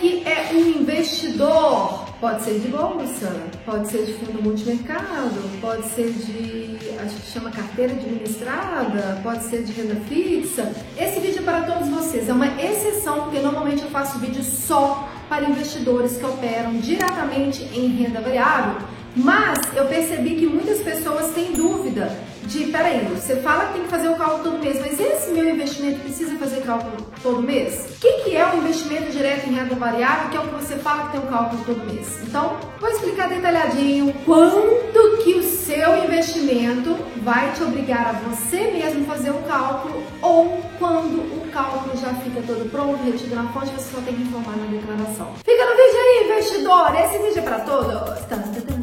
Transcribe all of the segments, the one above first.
que é um investidor, pode ser de bolsa, pode ser de fundo multimercado, pode ser de, acho que chama carteira administrada, pode ser de renda fixa. Esse vídeo é para todos vocês, é uma exceção, porque normalmente eu faço vídeo só para investidores que operam diretamente em renda variável, mas eu percebi que muitas pessoas têm dúvida de, peraí, você fala que tem que fazer o cálculo todo mês, mas esse meu investimento precisa fazer cálculo todo mês? O que, que é o investimento direto em renda variável, que é o que você fala que tem um cálculo todo mês? Então, vou explicar detalhadinho quanto que o seu investimento vai te obrigar a você mesmo fazer o cálculo ou quando o cálculo já fica todo pronto, retido na fonte, você só tem que informar na declaração. Fica no vídeo aí, investidor! Esse vídeo é para todos!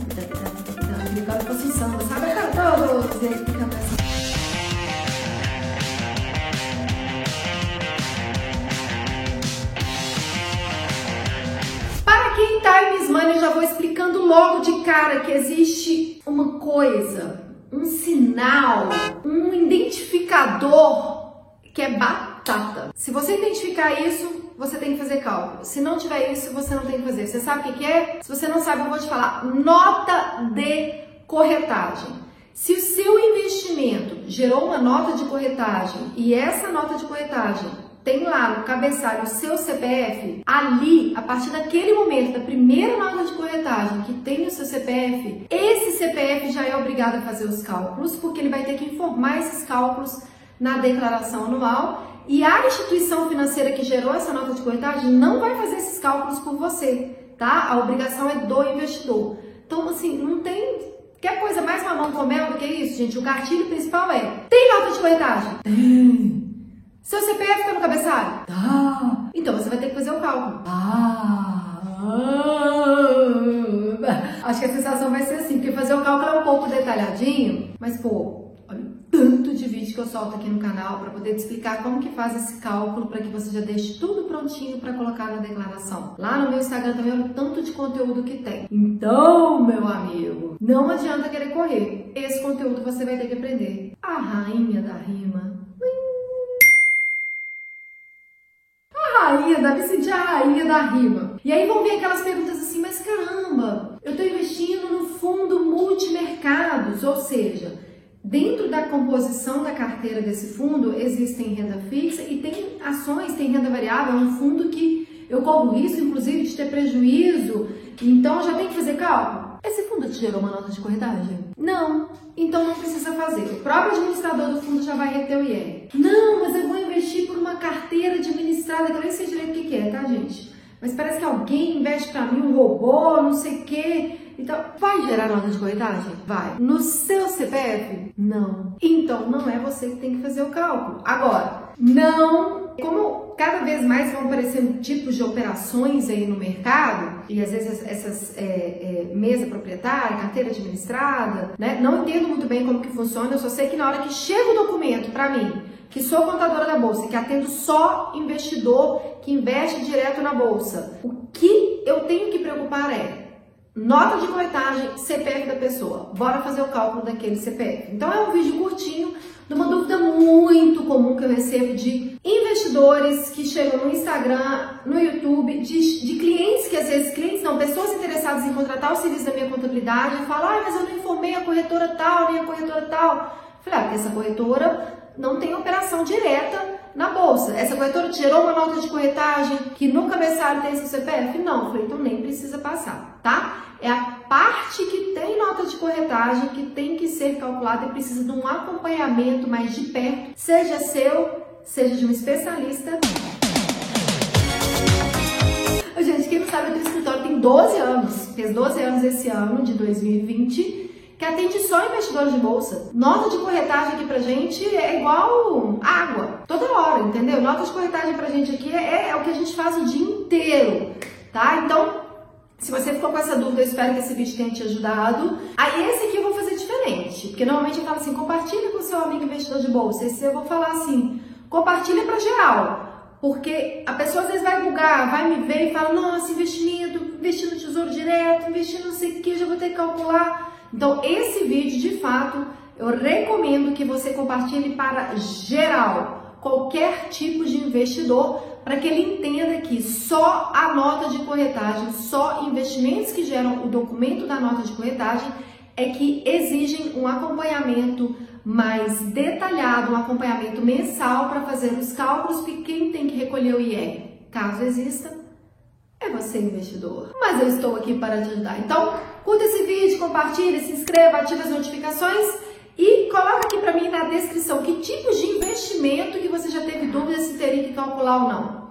Money, eu já vou explicando logo de cara que existe uma coisa, um sinal, um identificador que é batata. Se você identificar isso, você tem que fazer cálculo. Se não tiver isso, você não tem que fazer. Você sabe o que é? Se você não sabe, eu vou te falar. Nota de corretagem. Se o seu investimento gerou uma nota de corretagem e essa nota de corretagem tem lá no cabeçalho o seu CPF, ali, a partir daquele momento, da primeira nota de corretagem que tem o seu CPF, esse CPF já é obrigado a fazer os cálculos, porque ele vai ter que informar esses cálculos na declaração anual e a instituição financeira que gerou essa nota de corretagem não vai fazer esses cálculos por você, tá? A obrigação é do investidor. Então, assim, não tem Quer coisa mais mamão com mel do que isso, gente? O gatilho principal é: tem nota de corretagem? Tem. Seu CPF tá no cabeçalho? Tá. Então você vai ter que fazer o cálculo. Ah. Acho que a sensação vai ser assim, porque fazer o cálculo é um pouco detalhadinho, mas pô, tanto de vídeo que eu solto aqui no canal para poder te explicar como que faz esse cálculo para que você já deixe tudo prontinho para colocar na declaração. Lá no meu Instagram também olha o tanto de conteúdo que tem. Então, meu amigo, não adianta querer correr. Esse conteúdo você vai ter que aprender. A rainha da rima. Rainha, deve sentir a rainha da rima. E aí vão vir aquelas perguntas assim, mas caramba, eu estou investindo no fundo multimercados, ou seja, Dentro da composição da carteira desse fundo existem renda fixa e tem ações, tem renda variável, é um fundo que eu corro risco, inclusive, de ter prejuízo, então já tem que fazer cálculo. Fundo te gerou uma nota de corretagem? Não, então não precisa fazer. O próprio administrador do fundo já vai reter o IR. Não, mas eu vou investir por uma carteira administrada, que eu nem sei direito o que é, tá, gente? Mas parece que alguém investe para mim, um robô, não sei o quê. Então, vai gerar nota de corretagem? Vai. No seu CPF? Não. Então, não é você que tem que fazer o cálculo. Agora, não. Como cada vez mais vão aparecendo tipos de operações aí no mercado, e às vezes essas é, é, mesa proprietária, carteira administrada, né? Não entendo muito bem como que funciona, eu só sei que na hora que chega o documento para mim, que sou contadora da bolsa, que atendo só investidor que investe direto na bolsa, o que eu tenho que preocupar é Nota de corretagem, CPF da pessoa. Bora fazer o cálculo daquele CPF. Então é um vídeo curtinho de uma dúvida muito comum que eu recebo de investidores que chegam no Instagram, no YouTube, de, de clientes que às vezes, clientes não, pessoas interessadas em contratar o serviço da minha contabilidade falam, ah, mas eu não informei a corretora tal, nem a corretora tal. falei, ah, porque essa corretora não tem operação direta na bolsa. Essa corretora gerou uma nota de corretagem que no cabeçalho tem seu CPF? Não, falei, então nem precisa passar, tá? é a parte que tem nota de corretagem que tem que ser calculada e precisa de um acompanhamento mais de perto, seja seu, seja de um especialista. Gente, quem não sabe, o escritório tem 12 anos, fez 12 anos esse ano, de 2020, que atende só investidores de bolsa. Nota de corretagem aqui pra gente é igual água, toda hora, entendeu? Nota de corretagem pra gente aqui é, é o que a gente faz o dia inteiro, tá? Então, se você ficou com essa dúvida, eu espero que esse vídeo tenha te ajudado. Aí esse aqui eu vou fazer diferente, porque normalmente eu falo assim, compartilha com seu amigo investidor de bolsa. Esse eu vou falar assim, compartilha para geral. Porque a pessoa às vezes vai bugar, vai me ver e fala, nossa, investimento, investir no tesouro direto, investir não sei o que, já vou ter que calcular. Então, esse vídeo, de fato, eu recomendo que você compartilhe para geral qualquer tipo de investidor para que ele entenda que só a nota de corretagem, só investimentos que geram o documento da nota de corretagem é que exigem um acompanhamento mais detalhado, um acompanhamento mensal para fazer os cálculos que quem tem que recolher o IR, caso exista, é você investidor. Mas eu estou aqui para te ajudar. Então, curta esse vídeo, compartilhe, se inscreva, ative as notificações e coloca aqui para mim na descrição que tipos de investimento que você já teve dúvida se teria que calcular ou não.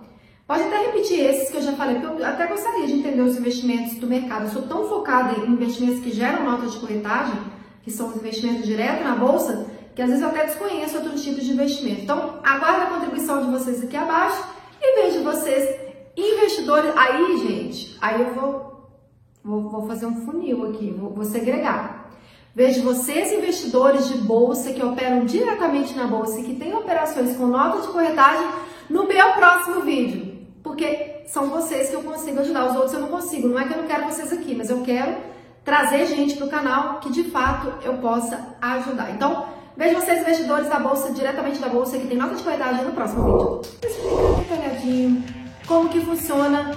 Pode até repetir esses que eu já falei, porque eu até gostaria de entender os investimentos do mercado. Eu sou tão focada em investimentos que geram nota de corretagem, que são os investimentos direto na bolsa, que às vezes eu até desconheço outros tipos de investimento. Então, aguardo a contribuição de vocês aqui abaixo e vejo vocês investidores. Aí, gente, aí eu vou, vou, vou fazer um funil aqui, vou, vou segregar. Vejo vocês, investidores de bolsa que operam diretamente na bolsa e que têm operações com nota de corretagem no meu próximo vídeo. Porque são vocês que eu consigo ajudar, os outros eu não consigo. Não é que eu não quero vocês aqui, mas eu quero trazer gente para o canal que de fato eu possa ajudar. Então, vejo vocês, investidores da bolsa, diretamente da bolsa, que tem nota de corretagem no próximo vídeo. Vou explicar detalhadinho como que funciona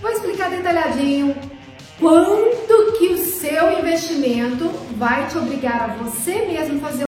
Vou explicar detalhadinho quanto que o seu investimento vai te obrigar a você mesmo fazer